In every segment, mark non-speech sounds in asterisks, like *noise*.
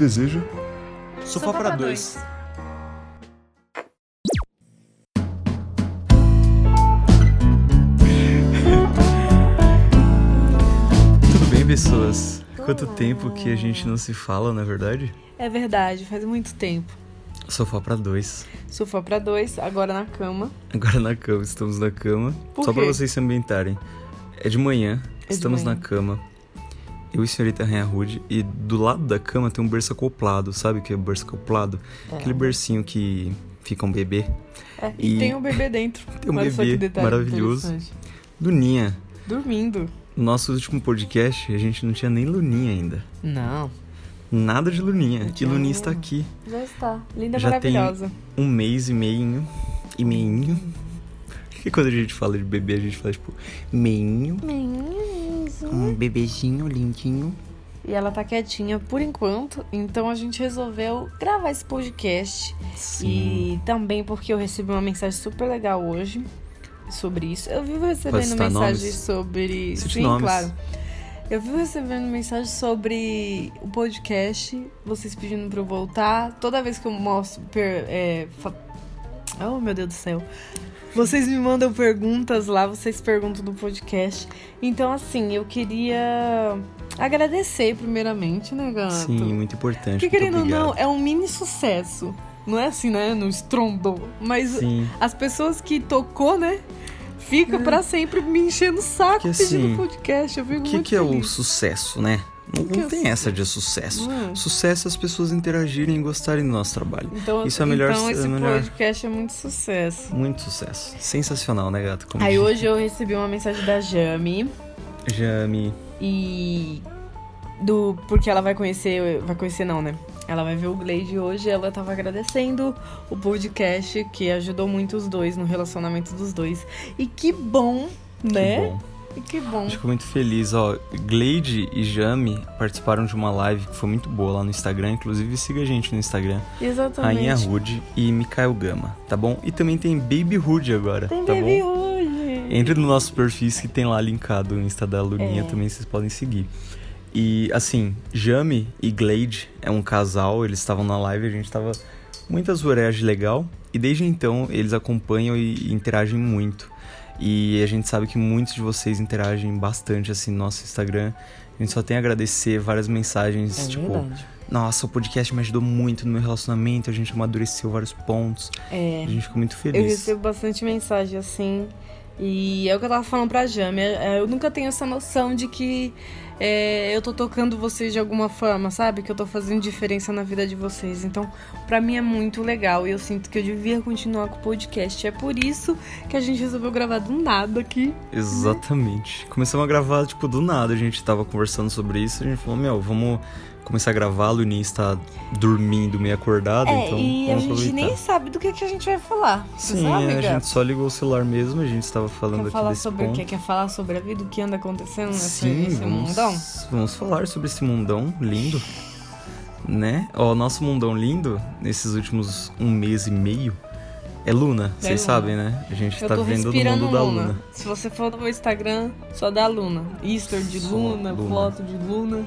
deseja. Sofá, para dois. Tudo bem, pessoas? Quanto tempo que a gente não se fala, não é verdade? É verdade, faz muito tempo. Sofá para dois. Sofá para dois, agora na cama. Agora na cama, estamos na cama. Por Só para vocês se ambientarem. É de manhã, é estamos de manhã. na cama. Eu e a senhorita Rainha Rude, e do lado da cama tem um berço acoplado, sabe o que é berço acoplado? É. Aquele bercinho que fica um bebê. É, e, e tem um bebê dentro. *laughs* Tem um Olha bebê maravilhoso. Luninha. Dormindo. No nosso último podcast, a gente não tinha nem Luninha ainda. Não. Nada de Luninha. E Luninha está aqui. Já está. Linda, Já maravilhosa. Tem um mês e meio. E meinho. Porque quando a gente fala de bebê, a gente fala tipo, meinho. Meinho. Um bebezinho lindinho. E ela tá quietinha por enquanto, então a gente resolveu gravar esse podcast. Sim. E também porque eu recebi uma mensagem super legal hoje sobre isso. Eu vivo recebendo mensagens nomes? sobre. Cite Sim, nomes. claro. Eu vivo recebendo mensagem sobre o podcast, vocês pedindo pra eu voltar. Toda vez que eu mostro. Per, é. Oh, meu Deus do céu. Vocês me mandam perguntas lá, vocês perguntam do podcast. Então, assim, eu queria agradecer primeiramente, né, gato? Sim, muito importante. Porque, querendo ou não, é um mini sucesso. Não é assim, né? No estrondou. Mas Sim. as pessoas que tocou, né? Fica é. para sempre me enchendo o saco que, pedindo assim, podcast. Eu fico O que, muito que é feliz. o sucesso, né? Não, não é tem essa de sucesso. É? Sucesso é as pessoas interagirem e gostarem do nosso trabalho. Então, Isso é melhor- então é esse melhor- podcast é muito sucesso. Muito sucesso. Sensacional, né, gato? Como Aí diz- hoje eu recebi uma mensagem da Jami Jami. e do porque ela vai conhecer, vai conhecer não, né? Ela vai ver o Glade hoje, ela tava agradecendo o podcast que ajudou muito os dois no relacionamento dos dois. E que bom, né? Que bom. Que bom. Fico muito feliz, ó. Glade e Jami participaram de uma live que foi muito boa lá no Instagram. Inclusive, siga a gente no Instagram. Exatamente. Rainha Rude e Mikael Gama, tá bom? E também tem Baby Rude agora, Tem tá baby bom? hoje. Entre no nosso perfis que tem lá linkado o Insta da Luninha É. também, vocês podem seguir. E assim, Jami e Glade é um casal, eles estavam na live, a gente tava muita zoeiragem legal. E desde então eles acompanham e interagem muito. E a gente sabe que muitos de vocês interagem bastante assim no nosso Instagram. A gente só tem a agradecer várias mensagens, É tipo, verdade. nossa, o podcast me ajudou muito no meu relacionamento, a gente amadureceu vários pontos. É. A gente ficou muito Eu feliz. recebo bastante mensagem assim. E é o que eu tava falando pra Jami. é- Eu nunca tenho essa noção de que é, eu tô tocando vocês de alguma forma, sabe? Que eu tô fazendo diferença na vida de vocês. Então, pra mim é muito legal. E eu sinto que eu devia continuar com o podcast. É por isso que a gente resolveu gravar do nada aqui. Exatamente. Começamos a gravar, tipo, do nada. A gente tava conversando sobre isso. A gente falou, meu, vamos começar a gravar. A Luninha está dormindo, meio acordada. é, então e a gente aproveitar. nem sabe do que, que a gente vai falar. Sim, sabe, a gato? gente só ligou o celular mesmo. A gente estava falando Quer aqui falar sobre ponto. o quê? Quer falar sobre a vida, o que anda acontecendo Sim, nesse vamos, mundão? Vamos falar sobre esse mundão lindo, né? Ó, nosso mundão lindo, nesses últimos um mês e meio, é Luna. É Vocês Luna. sabem, né? A gente Eu tá vendo no mundo da Luna. Luna. Se você for no meu Instagram, só dá Luna. Easter de Luna, Luna. foto de Luna.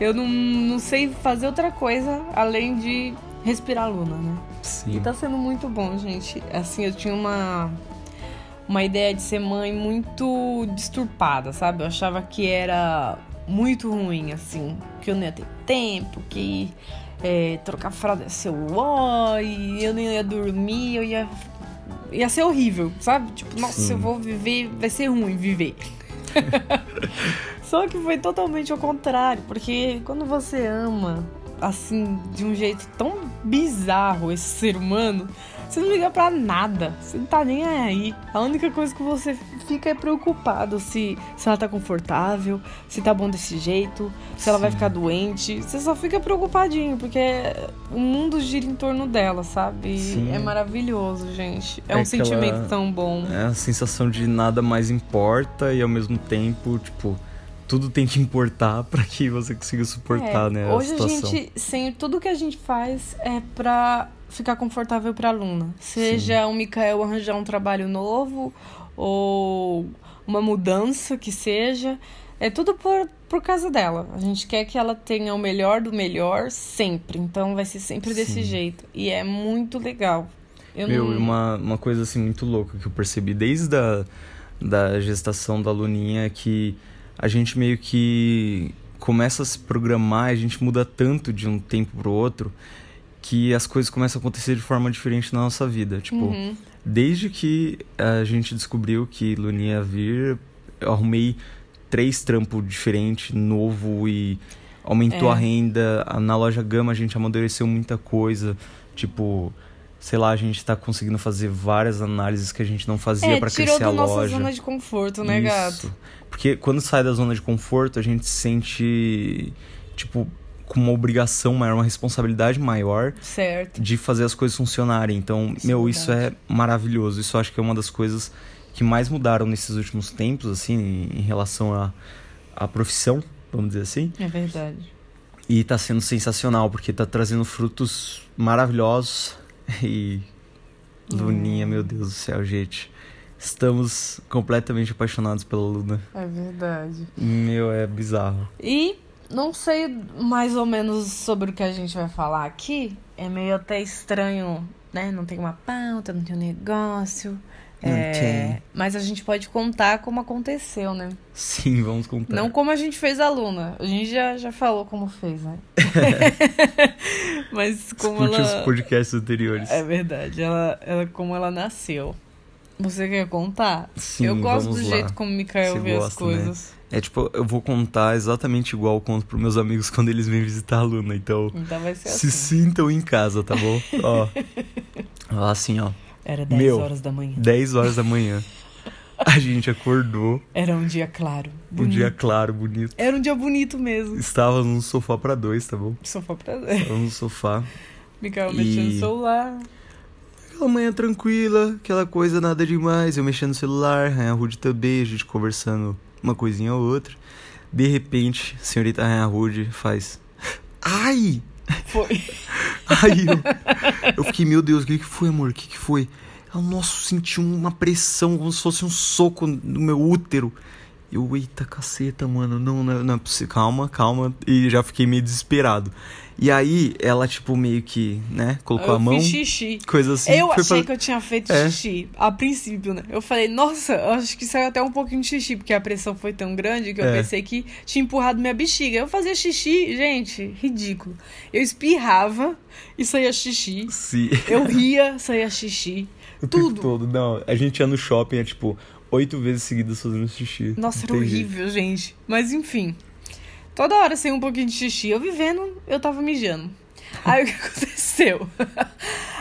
Eu não, não sei fazer outra coisa além de respirar Luna, né? Sim. E tá sendo muito bom, gente. Assim, eu tinha uma, uma ideia de ser mãe muito disturpada, sabe? Eu achava que era muito ruim, assim. Que eu não ia ter tempo, que é, trocar fralda ia ser ó, e eu não ia dormir, eu ia. Ia ser horrível, sabe? Tipo, nossa, Sim. eu vou viver, vai ser ruim viver. *laughs* Só que foi totalmente ao contrário, porque quando você ama, assim, de um jeito tão bizarro esse ser humano, você não liga pra nada, você não tá nem aí. A única coisa que você fica é preocupado se, se ela tá confortável, se tá bom desse jeito, se ela vai Sim. ficar doente. Você só fica preocupadinho, porque o mundo gira em torno dela, sabe? E Sim. é maravilhoso, gente. É, É um aquela- sentimento tão bom. É a sensação de nada mais importa e ao mesmo tempo, tipo, tudo tem que importar pra que você consiga suportar, É, né, Hoje a a, gente, sem tudo que a gente faz é pra ficar confortável pra aluna. Seja o Mikael arranjar um trabalho novo ou uma mudança que seja. É tudo por, por causa dela. A gente quer que ela tenha o melhor do melhor sempre. Então vai ser sempre Sim. desse jeito. E é muito legal. Eu Meu, não... uma, uma coisa assim muito louca que eu percebi desde a da gestação da Luninha é que a gente meio que começa a se programar, a gente muda tanto de um tempo pro outro que as coisas começam a acontecer de forma diferente na nossa vida. Tipo, uhum. desde que a gente descobriu que Luninha ia vir, eu arrumei três trampos diferentes, novo e aumentou é. a renda. Na loja Gama a gente amadureceu muita coisa. Tipo, sei lá, a gente tá conseguindo fazer várias análises que a gente não fazia é, para crescer a loja. tirou da nossa zona de conforto, né, Isso. gato? Porque quando sai da zona de conforto, a gente se sente, tipo, com uma obrigação maior, uma responsabilidade maior certo. de fazer as coisas funcionarem. Então, isso meu, é isso é maravilhoso. Isso acho que é uma das coisas que mais mudaram nesses últimos tempos, assim, em relação à a, a profissão, vamos dizer assim. É verdade. E tá sendo sensacional, porque tá trazendo frutos maravilhosos E Luninha, hum. meu Deus do céu, gente. Estamos completamente apaixonados pela Luna. É verdade. Meu, é bizarro. E não sei mais ou menos sobre o que a gente vai falar aqui. É meio até estranho, né? Não tem uma pauta, não tem um negócio. É, mas a gente pode contar como aconteceu, né? Sim, vamos contar. Não como a gente fez a Luna. A gente já, já falou como fez, né? *laughs* mas como Escute ela... os podcasts anteriores. É verdade. Ela, ela, como ela nasceu. Você quer contar? Sim, Eu gosto do lá. jeito como o Mikael Você vê gosta, as né? coisas. Né? É tipo, eu vou contar exatamente igual eu conto pros meus amigos *laughs* quando eles vêm visitar a Luna. Então, então vai ser se assim. sintam em casa, tá bom? *laughs* ó. Assim, ó. Era 10 Meu, horas da manhã. 10 horas da manhã. *laughs* A gente acordou. Era um dia claro. Bonito. Um dia claro, bonito. Era um dia bonito mesmo. Estava num sofá para dois, tá bom? Sofá pra dois. Estava no sofá. Mikael e... mexendo no celular. Aquela manhã tranquila, aquela coisa nada demais. Eu mexendo no celular, Rainha Rude também, a gente conversando uma coisinha ou outra. De repente, a senhorita Rainha Rude faz. Ai! Foi. *laughs* Aí eu, eu fiquei, meu Deus, o que, que foi, amor? O que, que foi? Ela, nossa, senti uma pressão, como se fosse um soco no meu útero. Eu, eita caceta, mano, não, não, não é possível. Calma, calma. E já fiquei meio desesperado. E aí, ela, tipo, meio que, né, colocou eu a mão. Fiz xixi. Coisa assim. Eu achei que eu tinha feito é. xixi, a princípio, né? Eu falei, nossa, acho que saiu até um pouquinho de xixi, porque a pressão foi tão grande que eu é. pensei que tinha empurrado minha bexiga. Eu fazia xixi, gente, ridículo. Eu espirrava e saía xixi. Sim. Eu ria, saía xixi. *laughs* O tudo. tempo todo. Não, a gente ia no shopping, é tipo, oito vezes seguidas fazendo xixi. Nossa, era horrível, gente. Mas enfim. Toda hora sem um pouquinho de xixi. Eu vivendo, eu tava mijando. Aí o que *laughs* aconteceu?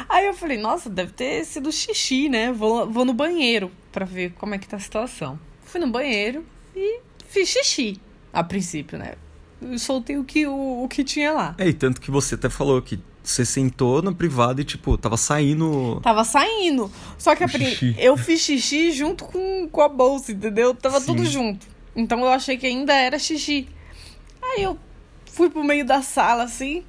Aí eu falei, nossa, deve ter sido xixi, né? Vou, vou no banheiro pra ver como é que tá a situação. Fui no banheiro e fiz xixi, a princípio, né? Eu soltei o que, o, o que tinha lá. É, e tanto que você até falou que você sentou na privada e, tipo, tava saindo. Tava saindo. Só que pri... eu fiz xixi junto com, com a bolsa, entendeu? Tava Sim. tudo junto. Então eu achei que ainda era xixi. Aí eu fui pro meio da sala, assim.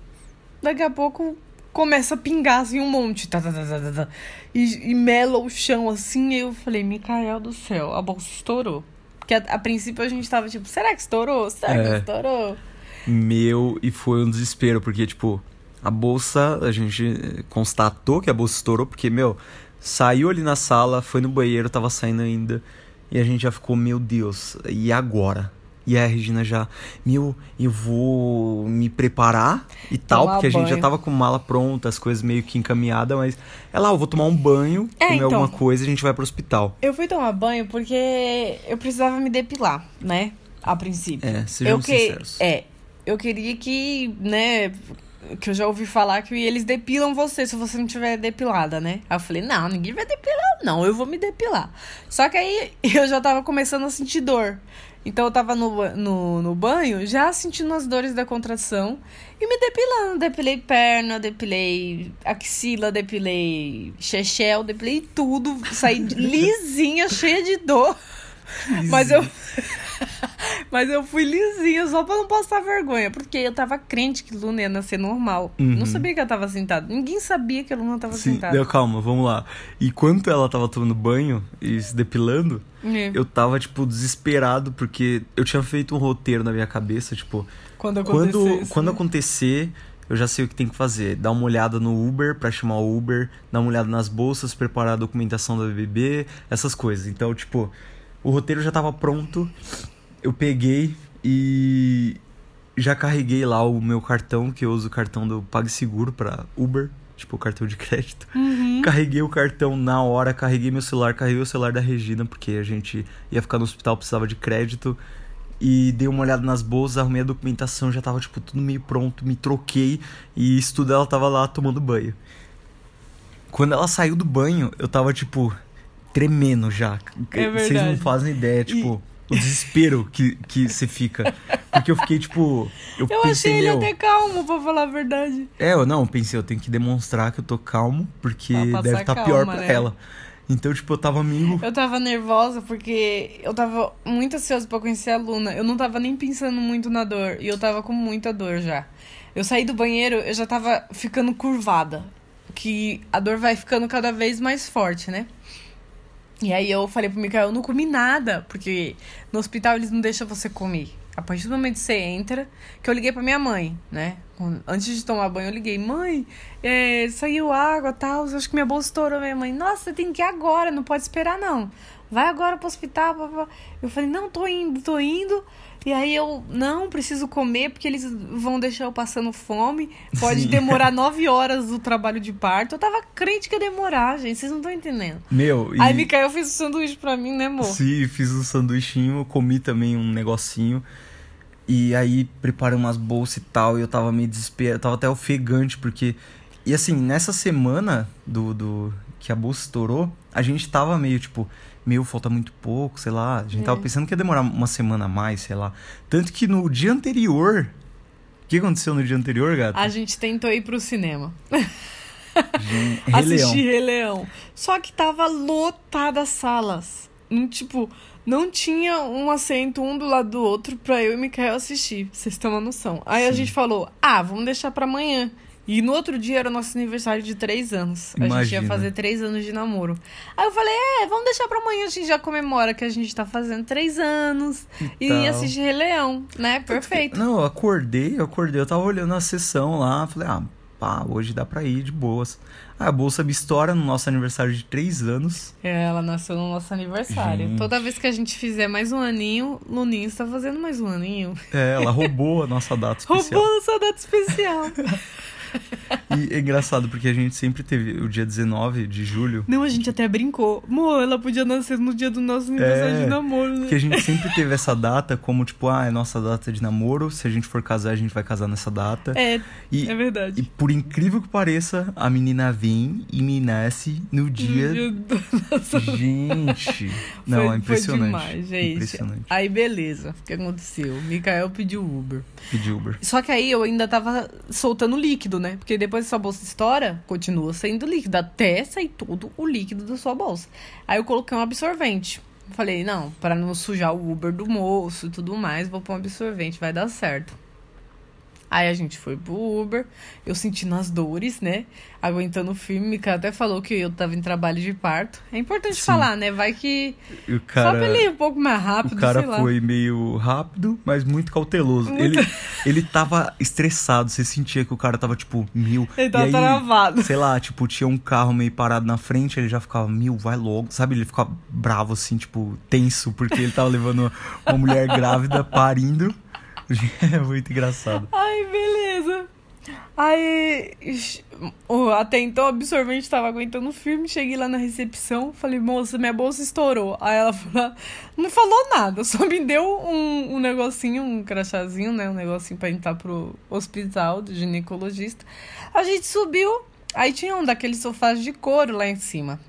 Daqui a pouco começa a pingar, assim, um monte. Tá, tá, tá, tá, tá. E, e mela o chão, assim. E eu falei, Micael do céu, a bolsa estourou. Porque a, a princípio a gente tava tipo, será que estourou? Será é. que estourou? Meu, e foi um desespero, porque, tipo, a bolsa, a gente constatou que a bolsa estourou, porque, meu, saiu ali na sala, foi no banheiro, tava saindo ainda. E a gente já ficou, meu Deus, e agora? E a Regina já, meu, eu vou me preparar e tal, porque a gente já tava com mala pronta, as coisas meio que encaminhadas, mas ela, eu vou tomar um banho, é, comer então, alguma coisa e a gente vai pro hospital. Eu fui tomar banho porque eu precisava me depilar, né? A princípio. É, sejam eu que... sinceros. É, eu queria que, né, que eu já ouvi falar que eles depilam você se você não tiver depilada, né? Aí eu falei, não, ninguém vai depilar, não, eu vou me depilar. Só que aí *laughs* eu já tava começando a sentir dor. Então eu tava no, no, no banho já sentindo as dores da contração e me depilando. Depilei perna, depilei axila, depilei chechel, depilei tudo. Saí *laughs* lisinha, cheia de dor. Mas eu. *laughs* Mas eu fui lisinha só pra não passar vergonha. Porque eu tava crente que Luna ia nascer normal. Uhum. Não sabia que ela tava sentada. Ninguém sabia que a Luna tava Sim, sentada. deu, calma, vamos lá. Enquanto ela tava tomando banho e se depilando, É. eu tava, tipo, desesperado, porque eu tinha feito um roteiro na minha cabeça, tipo, Quando acontecer quando, isso, quando né? acontecer, eu já sei o que tem que fazer. Dar uma olhada no Uber pra chamar o Uber, dar uma olhada nas bolsas, preparar a documentação da BBB, essas coisas. Então, tipo, o roteiro já tava pronto. Eu peguei e já carreguei lá o meu cartão, que eu uso o cartão do PagSeguro pra Uber, tipo, cartão de crédito. Uhum. Carreguei o cartão na hora, carreguei meu celular, carreguei o celular da Regina, porque a gente ia ficar no hospital, precisava de crédito. E dei uma olhada nas bolsas, arrumei a documentação, já tava, tipo, tudo meio pronto, me troquei e isso tudo ela tava lá tomando banho. Quando ela saiu do banho, eu tava, tipo, tremendo já. É Vocês não fazem ideia, tipo, o desespero que, que você fica. Porque eu fiquei, tipo. Eu, Eu pensei, achei ele meu, até calmo, pra falar a verdade. é, eu não, pensei, eu tenho que demonstrar que eu tô calmo, porque deve estar pior calma, pra né? ela. Então, tipo, eu tava meio. Eu tava nervosa porque eu tava muito ansiosa pra conhecer a Luna. Eu não tava nem pensando muito na dor. E eu tava com muita dor já. Eu saí do banheiro, eu já tava ficando curvada. Que a dor vai ficando cada vez mais forte, né? E aí eu falei pro Mikael, eu não comi nada. Porque no hospital eles não deixam você comer. A partir do momento que você entra, que eu liguei pra minha mãe, né? Antes de tomar banho, eu liguei, mãe, é, saiu água tal, acho que minha bolsa estourou. Minha mãe, nossa, tem que ir agora, não pode esperar não. Vai agora pro hospital. Eu falei, não, tô indo, tô indo. E aí eu, não, preciso comer, porque eles vão deixar eu passando fome. Pode Sim. demorar *laughs* nove horas o trabalho de parto. Eu tava crente que ia demorar, gente, vocês não estão entendendo. Meu, e. Aí Mikael fez o sanduíche pra mim, né, amor? Sim, fiz um sanduichinho, comi também um negocinho. E aí preparei umas bolsas e tal, e eu tava meio desesperado, tava até ofegante, porque. E assim, nessa semana do, do que a bolsa estourou, a gente tava meio tipo, meu, falta muito pouco, sei lá. A gente É. tava pensando que ia demorar uma semana a mais, sei lá. Tanto que no dia anterior. O que aconteceu no dia anterior, gato? A gente tentou ir pro cinema. Gente, *laughs* Rei Leão. assistir Rei Leão. Só que tava lotada as salas. Tipo, não tinha um assento um do lado do outro pra eu e Mikael assistir. Vocês têm uma noção. Aí a Sim. gente falou, ah, vamos deixar pra amanhã. E no outro dia era o nosso aniversário de três anos. A gente Imagina. ia fazer três anos de namoro. Aí eu falei, é, vamos deixar pra amanhã, a gente já comemora que a gente tá fazendo três anos. E, tal. assistir Rei Leão, né? Perfeito. Não, eu acordei, eu acordei, eu tava olhando a sessão lá, falei, ah, pá, hoje dá pra ir de boas. Aí a bolsa me estoura no nosso aniversário de três anos. É, ela nasceu no nosso aniversário. Gente. Toda vez que a gente fizer mais um aninho, Luninho está fazendo mais um aninho. É, ela roubou a nossa data *laughs* especial. Roubou nossa data especial. *laughs* E é engraçado porque a gente sempre teve o dia 19 de julho, Não, a gente até brincou. Mo, ela podia nascer no dia do nosso aniversário É, de namoro, né? que a gente sempre teve essa data como tipo, ah, é nossa data de namoro, se a gente for casar, a gente vai casar nessa data. É, E, é verdade. e por incrível que pareça, a menina vem e me nasce no dia. No dia do nosso- *laughs* Gente, não, foi, é impressionante. Foi demais, gente. Impressionante. Aí, beleza. O que aconteceu? Mikael pediu Uber. Pedi Uber. Só que aí eu ainda tava soltando líquido, né? Porque depois que sua bolsa estoura, continua saindo líquido. Até sair todo o líquido da sua bolsa. Aí eu coloquei um absorvente. Falei, não, para não sujar o Uber do moço e tudo mais, vou pôr um absorvente, vai dar certo. Aí a gente foi pro Uber, eu sentindo as dores, né? Aguentando firme. Mika até falou que eu tava em trabalho de parto. É importante Sim. falar, né? Vai que. O Só cara. pra ele ir um pouco mais rápido, O cara foi meio rápido, mas muito cauteloso. Muito. Ele, ele tava estressado, você sentia que o cara tava tipo, mil. Ele e tava aí, travado. Sei lá, tipo, tinha um carro meio parado na frente, ele já ficava, mil, vai logo. Sabe, ele ficava bravo, assim, tipo, tenso, porque ele tava levando uma mulher grávida parindo. *laughs* É muito engraçado. Ai, beleza. Aí, até então absorvente tava aguentando firme. Cheguei lá na recepção, falei, moça, minha bolsa estourou. Aí ela falou, *laughs* não falou nada, só me deu um, um negocinho, um crachazinho, né? Um negocinho pra entrar pro hospital do ginecologista. A gente subiu, aí tinha um daqueles sofás de couro lá em cima.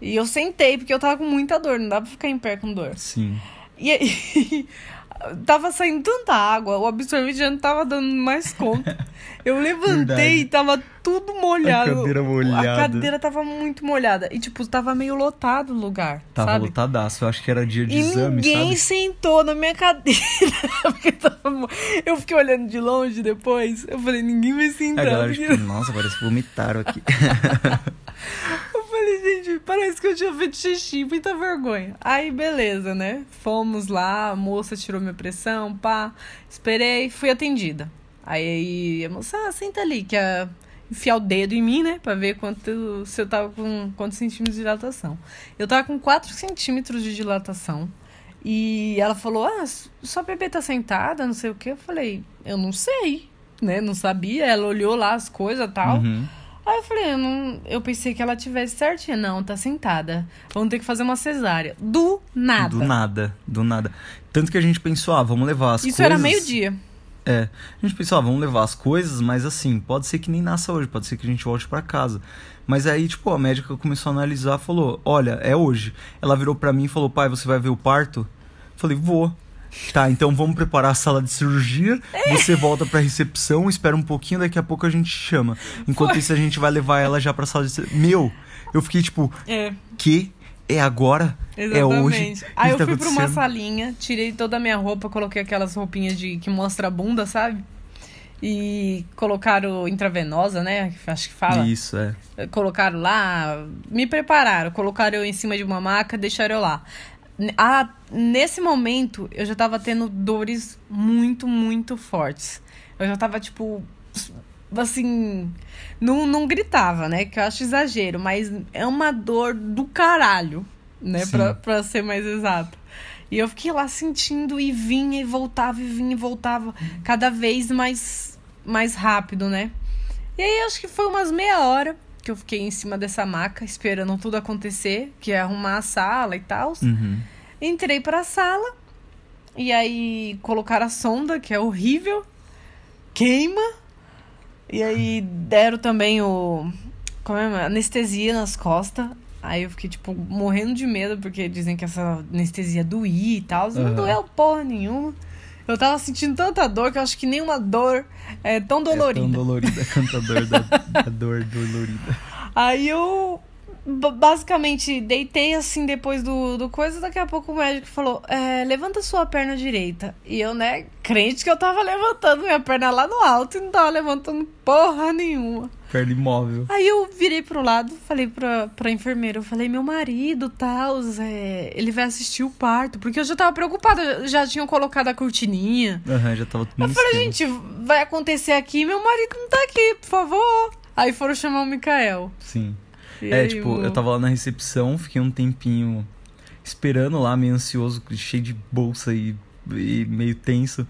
E eu sentei, porque eu tava com muita dor, não dá pra ficar em pé com dor. Sim. E aí, *laughs* tava saindo tanta água, o absorvente já não tava dando mais conta. Eu *laughs* levantei Verdade. e tava tudo molhado. A cadeira molhada. A cadeira tava muito molhada. E, tipo, tava meio lotado o lugar. Tava sabe? lotadaço. Eu acho que era dia de E exame, ninguém sabe? sentou na minha cadeira. *laughs* porque tava Eu fiquei olhando de longe depois. Eu falei, ninguém vai A sentar. galera, porque- tipo, nossa, parece que vomitaram aqui. *laughs* Falei, gente, parece que eu tinha feito xixi, muita vergonha. Aí, beleza, né? Fomos lá, a moça tirou minha pressão, pá. Esperei, fui atendida. Aí a moça, ah, senta ali, que ia enfiar o dedo em mim, né? Pra ver quanto, se eu tava com quantos centímetros de dilatação. Eu tava com 4 centímetros de dilatação. E ela falou, ah, sua bebê tá sentada, não sei o que. Eu falei, eu não sei, né? Não sabia. Ela olhou lá as coisas e tal. Uhum. Aí eu falei, eu, não, eu pensei que ela tivesse certinha. Não, tá sentada. Vamos ter que fazer uma cesárea. Do nada. Do nada, do nada. Tanto que a gente pensou, ah, vamos levar as Isso coisas. era meio-dia. É. A gente pensou, ah, vamos levar as coisas, mas assim, pode ser que nem nasça hoje, pode ser que a gente volte pra casa. Mas aí, tipo, a médica começou a analisar, falou, olha, é hoje. Ela virou pra mim e falou, pai, você vai ver o parto? Eu falei, vou. Tá, então vamos preparar a sala de cirurgia. Você volta pra recepção, espera um pouquinho, daqui a pouco a gente chama. Enquanto Foi. isso, a gente vai levar ela já pra sala de cirurgia. Meu, eu fiquei tipo, É, que? É agora? É hoje? exatamente. O que Aí eu tá fui pra uma salinha, tirei toda a minha roupa, coloquei aquelas roupinhas de que mostra a bunda, sabe? E colocaram intravenosa, né? Acho que fala. Isso, é. Colocaram lá, me prepararam, colocaram eu em cima de uma maca, deixaram eu lá. Ah, nesse momento, eu já tava tendo dores muito, muito fortes. Eu já tava, tipo, assim. Não, não gritava, né? Que eu acho exagero, mas é uma dor do caralho, né? Sim. Pra, pra ser mais exato. E eu fiquei lá sentindo e vinha e voltava, e vinha e voltava, cada vez mais, mais rápido, né? E aí acho que foi umas meia hora que eu fiquei em cima dessa maca, esperando tudo acontecer, que é arrumar a sala e tal. Uhum. Entrei pra sala, e aí colocaram a sonda, que é horrível, queima. E aí deram também o. Como é? Anestesia nas costas. Aí eu fiquei, tipo, morrendo de medo, porque dizem que essa anestesia doía e tal. Não Aham. doeu porra nenhuma. Eu tava sentindo tanta dor que eu acho que nenhuma dor é tão dolorida. É tão dolorida quanto a dor da, *laughs* da dor dolorida. Aí eu basicamente deitei assim depois do, do coisa, daqui a pouco o médico falou: é, levanta sua perna direita. E eu, né, crente que eu tava levantando minha perna lá no alto e não tava levantando porra nenhuma. Perna imóvel. Aí eu virei pro lado, falei pra, pra enfermeira, eu falei, meu marido, tal, é, ele vai assistir o parto, porque eu já tava preocupada, já tinham colocado a cortininha. Aham, já tava tudo Eu falei, esquema. gente, vai acontecer aqui, meu marido não tá aqui, por favor. Aí foram chamar o Mikael. Sim. É, tipo, eu tava lá na recepção, fiquei um tempinho esperando lá, meio ansioso, cheio de bolsa e, e meio tenso.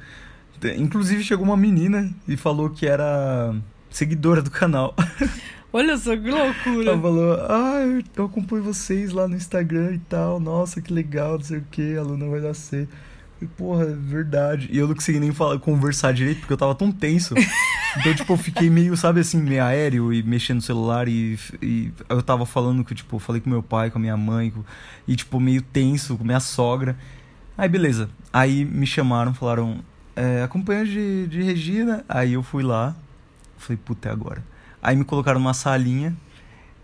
Inclusive chegou uma menina e falou que era seguidora do canal. *laughs* Olha só que loucura. Ela falou, ah, eu- eu acompanho vocês lá no Instagram e tal, nossa, que legal, não sei o que, a Luna vai nascer. E, porra, é verdade. E eu não consegui nem falar, conversar direito, porque eu tava tão tenso. *laughs* Então, tipo, eu fiquei meio, sabe assim, meio aéreo e mexendo no celular e, e eu tava falando que, tipo, eu falei com meu pai, com a minha mãe, e, tipo, meio tenso, com minha sogra. Aí, beleza. Aí me chamaram, falaram, é, de, de Regina. Aí eu fui lá, falei, puta, é agora. Aí me colocaram numa salinha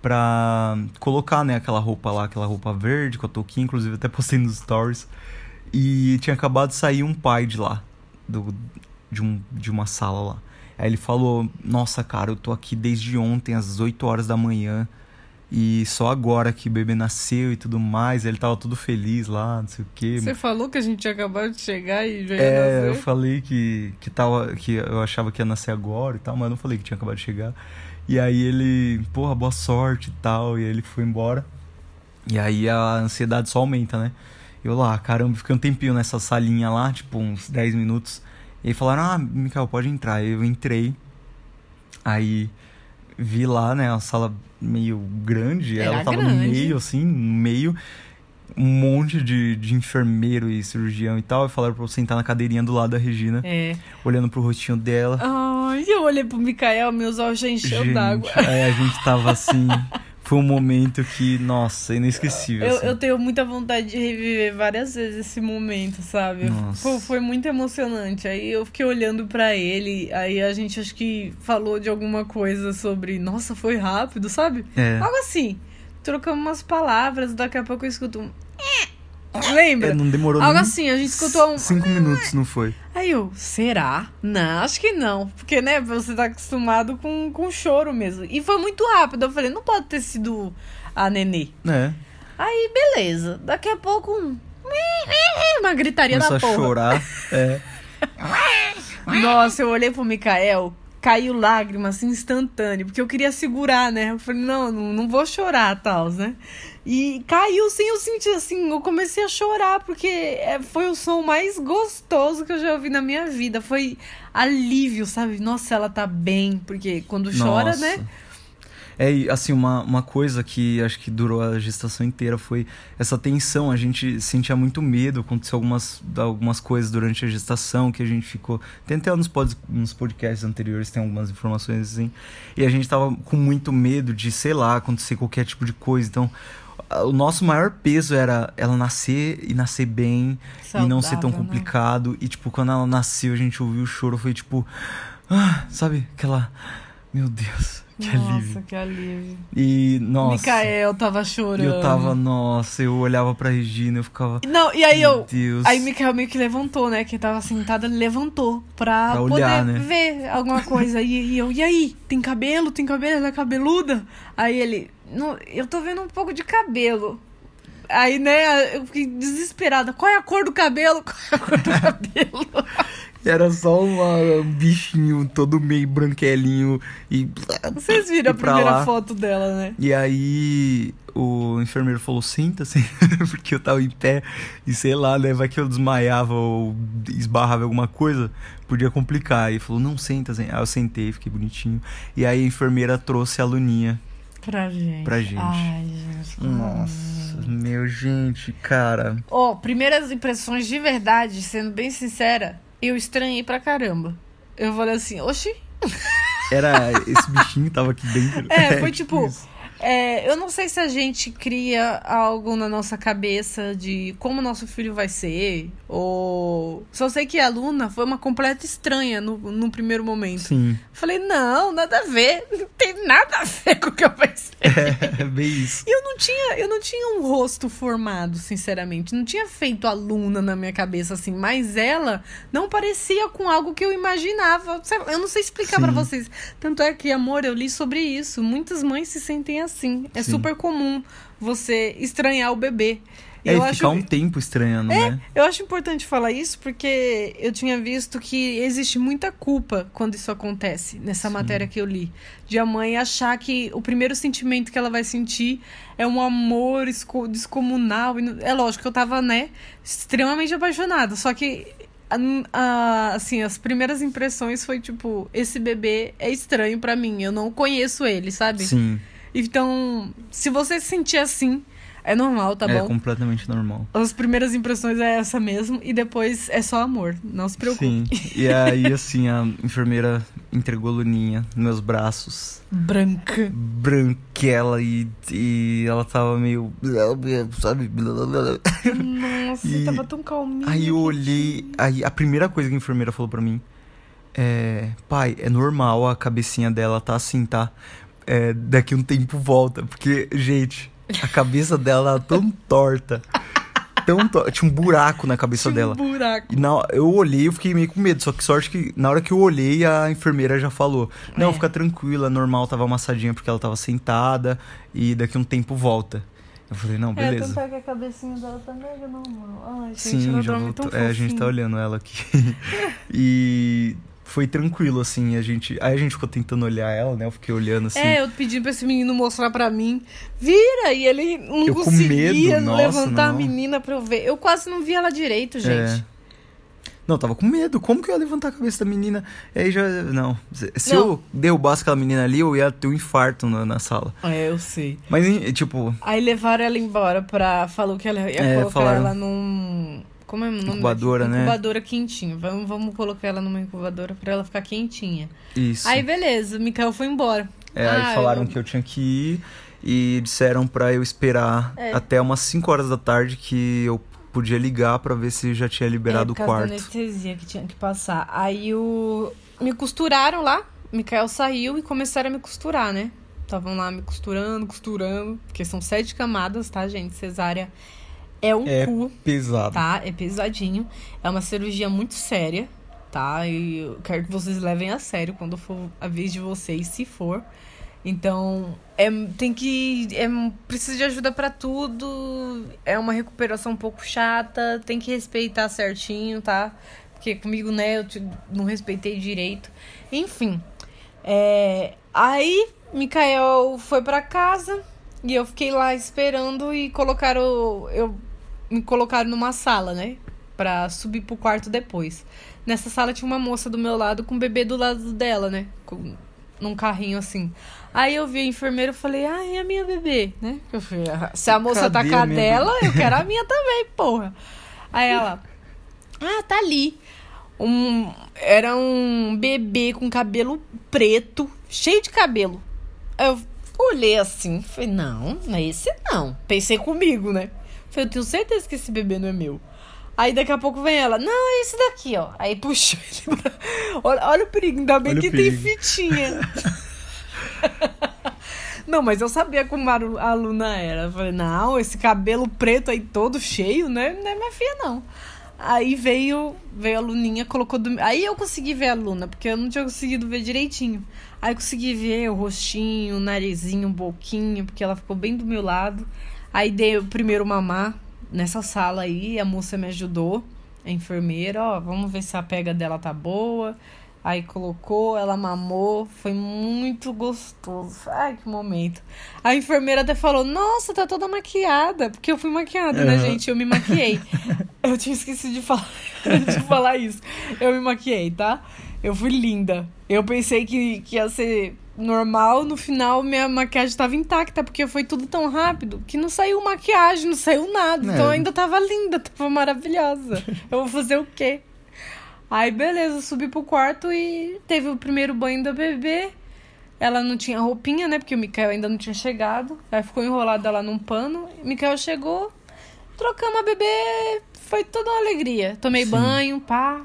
pra colocar, né, aquela roupa lá, aquela roupa verde com a touquinha, inclusive até postei nos stories. E tinha acabado de sair um pai de lá, do, de, um, de uma sala lá. Aí ele falou: Nossa, cara, eu tô aqui desde ontem, às 8 horas da manhã, e só agora que o bebê nasceu e tudo mais. Ele tava todo feliz lá, não sei o quê. Você falou que a gente tinha acabado de chegar e já ia É, eu nascer? falei que, que, tava, que eu achava que ia nascer agora e tal, mas eu não falei que tinha acabado de chegar. E aí ele, porra, boa sorte e tal, e aí ele foi embora. E aí a ansiedade só aumenta, né? Eu lá, caramba, fiquei um tempinho nessa salinha lá, tipo uns 10 minutos. E falaram, ah, Mikael, pode entrar. Eu entrei, aí vi lá, né, a sala meio grande, Era ela tava no grande. meio, assim, no meio um monte de, de enfermeiro e cirurgião e tal, e falaram pra eu sentar na cadeirinha do lado da Regina, É. olhando pro rostinho dela. Ai, eu olhei pro Mikael, meus olhos já encheu d'água. aí a gente tava assim, *laughs* foi um momento que, nossa, inesquecível. Eu, assim. eu tenho muita vontade de reviver várias vezes esse momento, sabe? Nossa. Foi, foi muito emocionante. Aí eu fiquei olhando pra ele, aí a gente acho que falou de alguma coisa sobre, nossa, foi rápido, sabe? É. Algo assim. Trocamos umas palavras, daqui a pouco eu escuto um. *laughs* Lembra? É, não demorou Algo assim, a gente escutou um. cinco minutos, não foi? Aí eu, será? Não, acho que não. Porque, né, você tá acostumado com, com choro mesmo. E foi muito rápido. Eu falei, não pode ter sido a nenê. É. Aí, beleza. Daqui a pouco, um. *laughs* Uma gritaria Começou da a porra. chorar. *laughs* É. Nossa, eu olhei pro Mikael, caiu lágrima assim instantâneo, porque eu queria segurar, né? Eu falei, não, não, não vou chorar, tal, né? E caiu sim, eu senti assim, eu comecei a chorar, porque é, foi o som mais gostoso que eu já ouvi na minha vida. Foi alívio, sabe? Nossa, ela tá bem, porque quando chora, Nossa. né? É, assim, uma, uma coisa que acho que durou a gestação inteira foi essa tensão. A gente sentia muito medo, aconteceu algumas, algumas coisas durante a gestação que a gente ficou. Tem até nos, pod, nos podcasts anteriores, tem algumas informações assim. E a gente tava com muito medo de, sei lá, acontecer qualquer tipo de coisa. Então, o nosso maior peso era ela nascer e nascer bem e não ser tão Saudável, né? complicado. E, tipo, quando ela nasceu, a gente ouviu o choro, foi tipo. Ah, sabe? Aquela. Meu Deus, que Nossa, alívio. que alívio. E, nossa. Mikael tava chorando. Eu tava, nossa, eu olhava pra Regina, eu ficava. Não, e aí Meu eu. Deus. Aí Mikael meio que levantou, né? Que tava sentada, ele levantou pra, Pra poder olhar, né? ver alguma coisa. E, e eu, e aí? Tem cabelo? Tem cabelo? Ela é cabeluda? Aí ele, não, eu tô vendo um pouco de cabelo. Aí, né, eu fiquei desesperada. Qual é a cor do cabelo? *laughs* Qual é a cor do cabelo? Era só uma- um bichinho todo meio branquelinho e. Vocês viram a primeira lá. foto dela, né? E aí o enfermeiro falou, senta, assim, *laughs* porque eu tava em pé e sei lá, né, vai que eu desmaiava ou esbarrava alguma coisa, podia complicar. E falou, não, senta, assim. Aí eu sentei, fiquei bonitinho. E aí a enfermeira trouxe a Luninha Pra gente. Pra gente. Ai, gente. Nossa, meu, gente, cara. Ó, primeiras impressões de verdade, sendo bem sincera, eu estranhei pra caramba. Eu falei assim, oxi. Era esse bichinho que tava aqui dentro. É, *laughs* foi tipo. isso. É, eu não sei se a gente cria algo na nossa cabeça de como nosso filho vai ser. Ou. Só sei que a Luna foi uma completa estranha no, no primeiro momento. Sim, Falei, não, nada a ver. *laughs* Não tem nada a ver com o que eu pensei. é bem isso. E eu não tinha, eu não tinha um rosto formado, sinceramente. Não tinha feito a Luna na minha cabeça assim, mas ela não parecia com algo que eu imaginava. Eu não sei explicar pra vocês. Tanto é que, amor, eu li sobre isso. Muitas mães se sentem assim. É Sim. super comum você estranhar o bebê. É, eu e acho ficar um tempo estranhando, né? eu acho importante falar isso porque eu tinha visto que existe muita culpa quando isso acontece, nessa matéria que eu li. De a mãe achar que o primeiro sentimento que ela vai sentir é um amor esco- descomunal. É lógico que eu tava, né, extremamente apaixonada. Só que, assim, as primeiras impressões foi tipo: esse bebê é estranho pra mim, eu não conheço ele, sabe? Sim, Então, se você se sentir assim, é normal, tá é bom? completamente normal. As primeiras impressões é essa mesmo e depois é só amor. Não se preocupe. Sim. E *laughs* aí, assim, a enfermeira entregou a Luninha nos meus braços. Branca. Branquela e, e ela tava meio. Sabe? Nossa, E tava tão calminha. Aí eu olhei. Aí a primeira coisa que a enfermeira falou pra mim é. Pai, é normal a cabecinha dela tá assim, tá? É, daqui um tempo volta. Porque, gente, a cabeça dela tava tão torta. Tão torta. Tinha um buraco na cabeça Tinha dela. um buraco. E na, eu olhei, eu fiquei meio com medo. Só que sorte que na hora que eu olhei, a enfermeira já falou: Não, É. fica tranquila, normal, tava amassadinha porque ela tava sentada e daqui um tempo volta. Eu falei: Não, É, beleza. tanto é que a cabecinha dela tá mega normal. Ai, gente, Sim, já voltou. É, a gente tá olhando ela aqui. *laughs* e foi tranquilo, assim, a gente. Aí a gente ficou tentando olhar ela, né? Eu fiquei olhando assim. É, eu pedi pra esse menino mostrar pra mim. Vira! E ele não Eu conseguia medo, nossa, levantar a menina pra eu ver. Eu quase não vi ela direito, gente. É. Não, eu tava com medo. Como que eu ia levantar a cabeça da menina? E aí já. Não. Se Não. eu derrubasse aquela menina ali, eu ia ter um infarto na, na sala. É, eu sei. Mas, tipo, Aí levaram ela embora pra. Falou que ela ia É, colocar falaram. ela num. Como é o nome? Incubadora, né? Incubadora quentinha. Vamos, vamos colocar ela numa incubadora pra ela ficar quentinha. isso. Aí beleza, o Mikael foi embora. É, aí Ah, falaram eu- que eu tinha que ir. e disseram pra eu esperar É. até umas 5 horas da tarde que eu podia ligar pra ver se já tinha liberado é, o por causa quarto. da anestesia que tinha que passar. Aí o... me costuraram lá, Mikael saiu e começaram a me costurar, né? Estavam lá me costurando, costurando, porque são sete camadas, tá, gente? Cesárea é um É cu, Pesado. tá? É pesadinho. É uma cirurgia muito séria, tá? E eu quero que vocês levem a sério quando for a vez de vocês, se for. Então, é, tem que. É, precisa de ajuda pra tudo. É uma recuperação um pouco chata. Tem que respeitar certinho, tá? Porque comigo, né, eu te- não respeitei direito. Enfim. É, aí, Mikael foi pra casa e eu fiquei lá esperando e colocaram. Eu, me colocaram numa sala, né? Pra subir pro quarto depois. Nessa sala tinha uma moça do meu lado com o bebê do lado dela, né? Com, num carrinho assim. Aí eu vi a enfermeira e falei, ah, é a minha bebê, né? Eu falei, "Ah, se a moça Cadê tá com a dela, eu quero a *laughs* minha também, porra. Aí ela, ah, tá ali. Um, era um bebê com cabelo preto, cheio de cabelo. Eu olhei assim, falei, não, não é esse não. Pensei comigo, né? Falei, eu tenho certeza que esse bebê não é meu. Aí daqui a pouco vem ela, não, é esse daqui, ó. Aí puxou ele pra... *laughs* olha, olha o perigo, ainda bem Olha que tem fitinha. *laughs* Não, mas eu sabia como a alu- a aluna era. Eu falei, não, esse cabelo preto aí todo cheio, né? Não é minha filha, não. Aí veio, veio a Luninha, colocou do... Aí eu consegui ver a Luna, porque eu não tinha conseguido ver direitinho. Aí eu consegui ver o rostinho, o narizinho, um boquinho, porque ela ficou bem do meu lado. Aí dei o primeiro mamar nessa sala aí, a moça me ajudou, a enfermeira, ó, vamos ver se a pega dela tá boa. Aí colocou, ela mamou, foi muito gostoso. Ai, que momento. A enfermeira até falou: Nossa, tá toda maquiada. Porque eu fui maquiada, né, Aham. gente? Eu me maquiei. *laughs* eu tinha esquecido de falar, *laughs* de falar isso. Eu me maquiei, tá? Eu fui linda. Eu pensei que, que ia ser normal, no final minha maquiagem tava intacta, porque foi tudo tão rápido que não saiu maquiagem, não saiu nada. É. Então ainda tava linda, tava maravilhosa. *laughs* Eu vou fazer o quê? Aí, beleza, subi pro quarto e teve o primeiro banho da bebê. Ela não tinha roupinha, né? Porque o Mikael ainda não tinha chegado. Aí ficou enrolada lá num pano. Mikael chegou, trocamos a bebê. Foi toda uma alegria. Tomei Sim. banho, pá.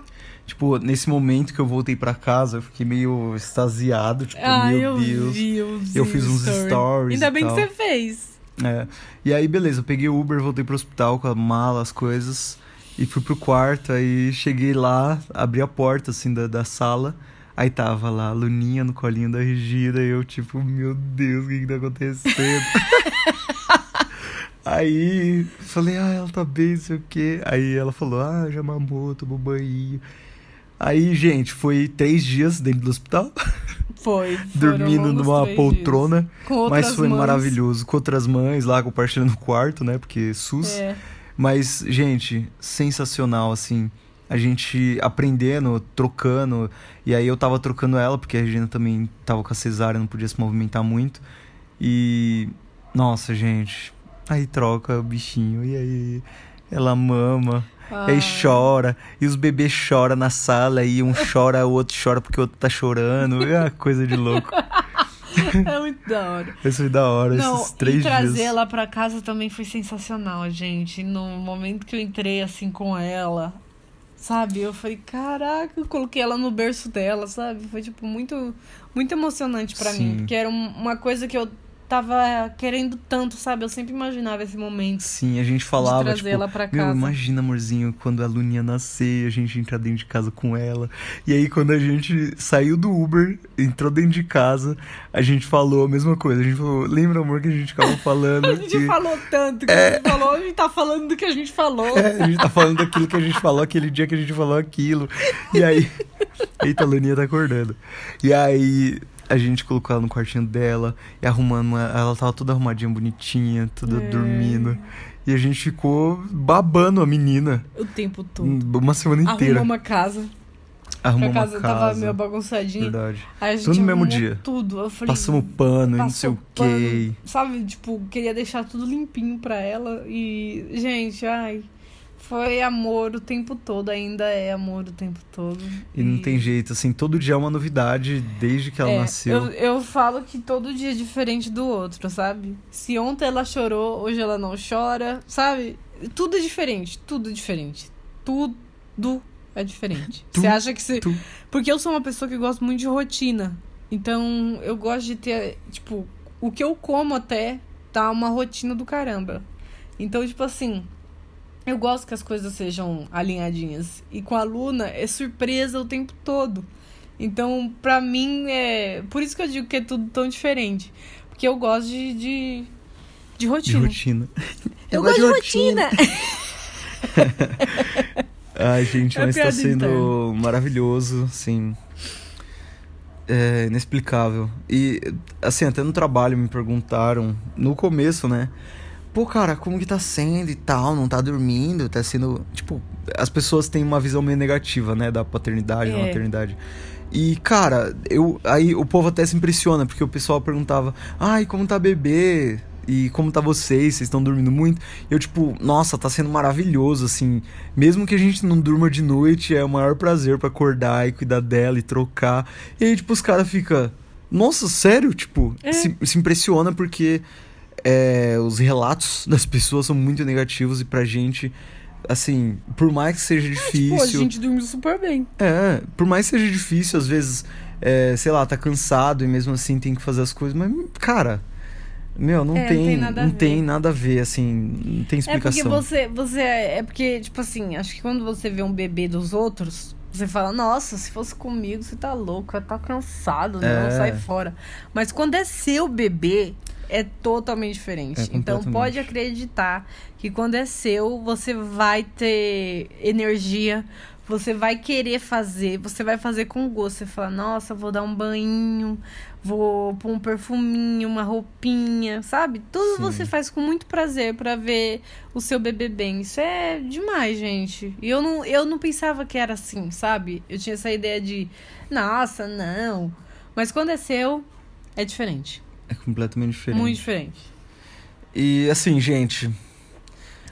Tipo, nesse momento que eu voltei pra casa, eu fiquei meio extasiado, tipo, Ai, meu eu Deus. vi os Eu fiz uns stories. stories Ainda bem tal. que você fez. É. E aí, beleza, eu peguei o Uber, voltei pro hospital com a mala, as coisas, e fui pro quarto, aí cheguei lá, abri a porta, assim, da, da sala, aí tava lá a Luninha no colinho da Regina, e eu, tipo, meu Deus, o que que tá acontecendo? *laughs* aí, falei, ah, ela tá bem, não sei o quê. Aí ela falou, ah, já mamou, tomou banho. Aí, gente, foi três dias dentro do hospital, Foi. *laughs* dormindo numa poltrona. Mas foi mães. maravilhoso. Com outras mães lá, compartilhando o quarto, né? Porque SUS. É. Mas, gente, sensacional, assim. A gente aprendendo, trocando. E aí eu tava trocando ela, porque a Regina também tava com a cesárea, não podia se movimentar muito. E. Nossa, gente. Aí troca o bichinho. E aí. Ela mama. E aí chora. E os bebês choram na sala. E um chora, o outro chora porque o outro tá chorando. É uma coisa de louco. É muito da hora. Isso foi da hora, Não, esses três e trazer dias. ela pra casa também foi sensacional, gente. No momento que eu entrei assim com ela, sabe? Eu falei, caraca, eu coloquei ela no berço dela, sabe? Foi tipo muito muito emocionante pra Sim. mim, porque era um- uma coisa que eu tava querendo tanto, sabe? Eu sempre imaginava esse momento Sim, a gente de falava, trazer tipo, ela pra meu, casa. imagina, amorzinho, quando a Luninha nascer, a gente entrar dentro de casa com ela. E aí, quando a gente saiu do Uber, entrou dentro de casa, a gente falou a mesma coisa. A gente falou, lembra, amor, que a gente ficava falando A gente que... falou tanto que a gente falou, a gente tá falando do que a gente falou. É, a gente tá falando daquilo que a gente falou aquele dia que a gente falou aquilo. E aí. Eita, a Luninha tá acordando. E aí. A gente colocou ela no quartinho dela e arrumando. uma- Ela tava toda arrumadinha, bonitinha, toda É. dormindo. E a gente ficou babando a menina O tempo todo. uma semana inteira. Arrumou uma casa. Arrumou a uma casa, tava meio bagunçadinha. Verdade. Aí a gente Tudo no mesmo dia. Tudo. Eu falei, Passamos pano e não sei o quê. Sabe, tipo, queria deixar tudo limpinho pra ela. E, gente, ai. Foi amor o tempo todo, ainda é amor o tempo todo. E, não tem jeito, assim, todo dia é uma novidade desde que ela É, nasceu. Eu, eu falo que todo dia é diferente do outro, sabe? Se ontem ela chorou, hoje ela não chora, sabe? Tudo é diferente, tudo é diferente. Tudo é diferente. Tu- Você acha que você. tu- Porque eu sou uma pessoa que gosta muito de rotina. Então eu gosto de ter, tipo, o que eu como até tá uma rotina do caramba. Então, tipo assim, eu gosto que as coisas sejam alinhadinhas. E com a Luna é surpresa o tempo todo. Então, pra mim, é. Por isso que eu digo que é tudo tão diferente. Porque eu gosto de, de, de De rotina. rotina. Eu, gosto de rotina. *laughs* Ai, gente, É mas tá sendo interna. maravilhoso, assim. É inexplicável. E, assim, até no trabalho me perguntaram, no começo, né? Pô, cara, como que tá sendo e tal? Não tá dormindo? Tá sendo. Tipo, as pessoas têm uma visão meio negativa, né? Da paternidade, da É. maternidade. E, cara, eu. Aí o povo até se impressiona, porque o pessoal perguntava: Ai, como tá bebê? E como tá vocês? Vocês estão dormindo muito? Eu, tipo, nossa, tá sendo maravilhoso, assim. Mesmo que a gente não durma de noite, é o maior prazer pra acordar e cuidar dela e trocar. E aí, tipo, os caras ficam. Nossa, sério? Tipo, É. se, se impressiona porque é, os relatos *laughs* das pessoas são muito negativos e pra gente, assim, por mais que seja difícil. Pô, a gente dormiu super bem. É, por mais que seja difícil, às vezes, é, sei lá, tá cansado e mesmo assim tem que fazer as coisas, mas, cara, meu, não É, não tem, tem nada a não ver. tem nada a ver, assim, não tem É porque explicação. você, você. É porque, tipo assim, acho que quando você vê um bebê dos outros, você fala, nossa, se fosse comigo, você tá louco, tá cansado, não, É. sai fora. Mas quando é seu bebê, é totalmente diferente. É então pode acreditar que quando é seu, você vai ter energia. Você vai querer fazer, você vai fazer com gosto. Você fala, nossa, vou dar um banho, vou pôr um perfuminho, uma roupinha, sabe? Tudo Sim. você faz com muito prazer pra ver o seu bebê bem. Isso é demais, gente. E eu não, eu não pensava que era assim, sabe? Eu tinha essa ideia de, nossa, não. Mas quando é seu, é diferente. É completamente diferente. Muito diferente. E assim, gente,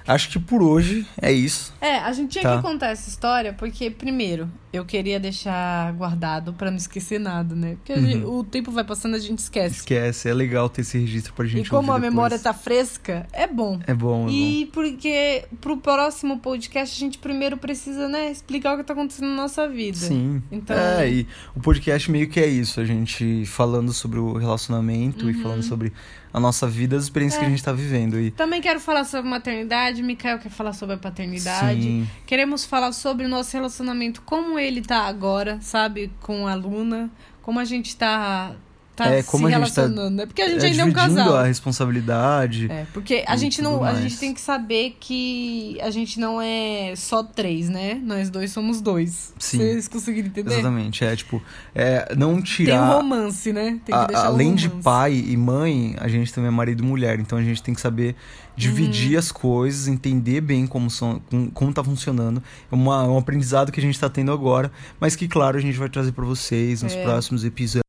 acho que por hoje é isso. É, a gente tinha Tá. que contar essa história porque, primeiro, eu queria deixar guardado pra não esquecer nada, né? Porque a gente- o tempo vai passando a gente esquece. Esquece, é legal ter esse registro pra gente E como a depois. memória tá fresca, é bom. É bom, é bom. E porque pro próximo podcast a gente primeiro precisa, né, explicar o que tá acontecendo na nossa vida. Sim. Então- É, e o podcast meio que é isso, a gente falando sobre o relacionamento e Uhum. falando sobre a nossa vida, as experiências que É. a gente tá vivendo. E, Também quero falar sobre maternidade, Mikael quer falar sobre a paternidade. Sim. Queremos falar sobre o nosso relacionamento, como ele tá agora, sabe, com a Luna, como a gente tá, tá É, se como a gente tá- relacionando, né? Porque a gente é, ainda é um casal. a responsabilidade. É, porque a gente não, a mais. gente tem que saber que a gente não é só três, né? Nós dois somos dois. Sim. Vocês conseguiram entender? Exatamente, é tipo, é, não Tem um tirar. romance, né? Tem que a- deixar além de romance. pai e mãe, a gente também é marido e mulher. Então a gente tem que saber dividir Uhum. as coisas, entender bem como, são, com- como tá funcionando. É um aprendizado que a gente tá tendo agora, mas que, claro, a gente vai trazer pra vocês nos É. próximos episódios.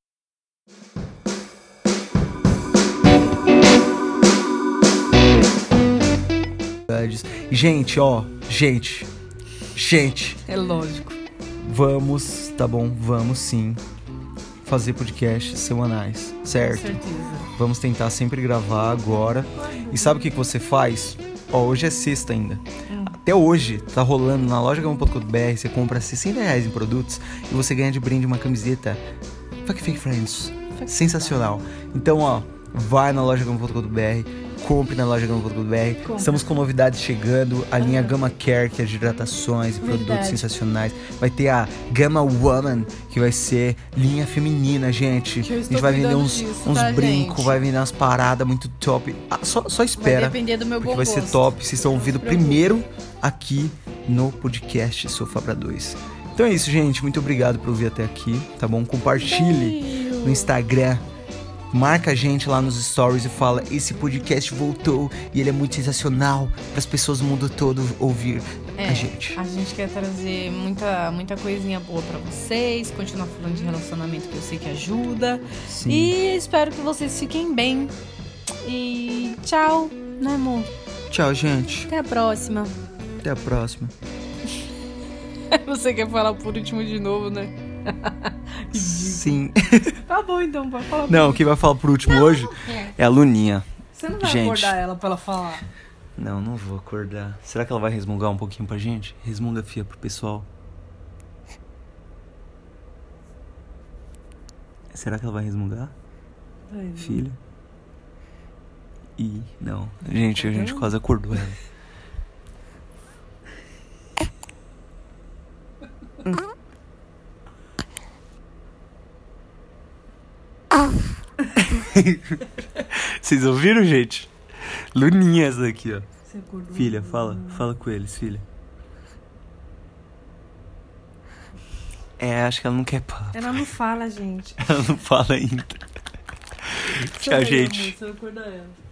E, gente, ó, gente, gente, É lógico. vamos, tá bom? Vamos sim fazer podcasts semanais, Com certo? certeza. Vamos tentar sempre gravar agora. E sabe o que, que você faz? Ó, hoje é sexta ainda. Hum. Até hoje, tá rolando na loja Gama.com.br, você compra 60 reais em produtos e você ganha de brinde uma camiseta Fuck Fake Friends. Sensacional. Então, ó, vai na loja Gama.com.br, compre na loja Gama.com.br. Estamos com novidades chegando, a linha Gama Care, que é de hidratações e produtos sensacionais. Vai ter a Gama Woman, que vai ser linha feminina, gente. A gente vai vender uns, disso, uns tá, brincos, vai vender umas paradas muito top. Ah, só, só Vai espera, depender do meu porque bom vai ser top. Vocês estão ouvindo primeiro aqui no podcast Sofá pra Dois. Então é isso, gente. Muito obrigado por ouvir até aqui, tá bom? Compartilhe Beijo. no Instagram. Marca a gente lá nos stories e fala: esse podcast voltou e ele é muito sensacional para as pessoas do mundo todo ouvir É, a gente. A gente quer trazer muita, muita coisinha boa pra vocês, continuar falando de relacionamento que eu sei que ajuda. Sim. E espero que vocês fiquem bem. E tchau, né, amor? Tchau, gente. Até a próxima. Até a próxima. *laughs* Você quer falar por último de novo, né? *laughs* Sim. *laughs* Tá bom, então, vai falar Não, quem vai falar por último hoje é a Luninha. Você não vai Gente. acordar ela pra ela falar. Não, não vou acordar. Será que ela vai resmungar um pouquinho pra gente? Resmunga, fia, pro pessoal. Será que ela vai resmungar, filha? Ih, não. Gente, a gente quase acordou ela. *laughs* *laughs* Vocês ouviram, gente? Luninha essa daqui, ó. Filha, fala, fala com eles, filha. É, acho que ela não quer papo. Ela não fala, gente. *laughs* Ela não fala ainda. Tchau, gente. Vai acordar ela.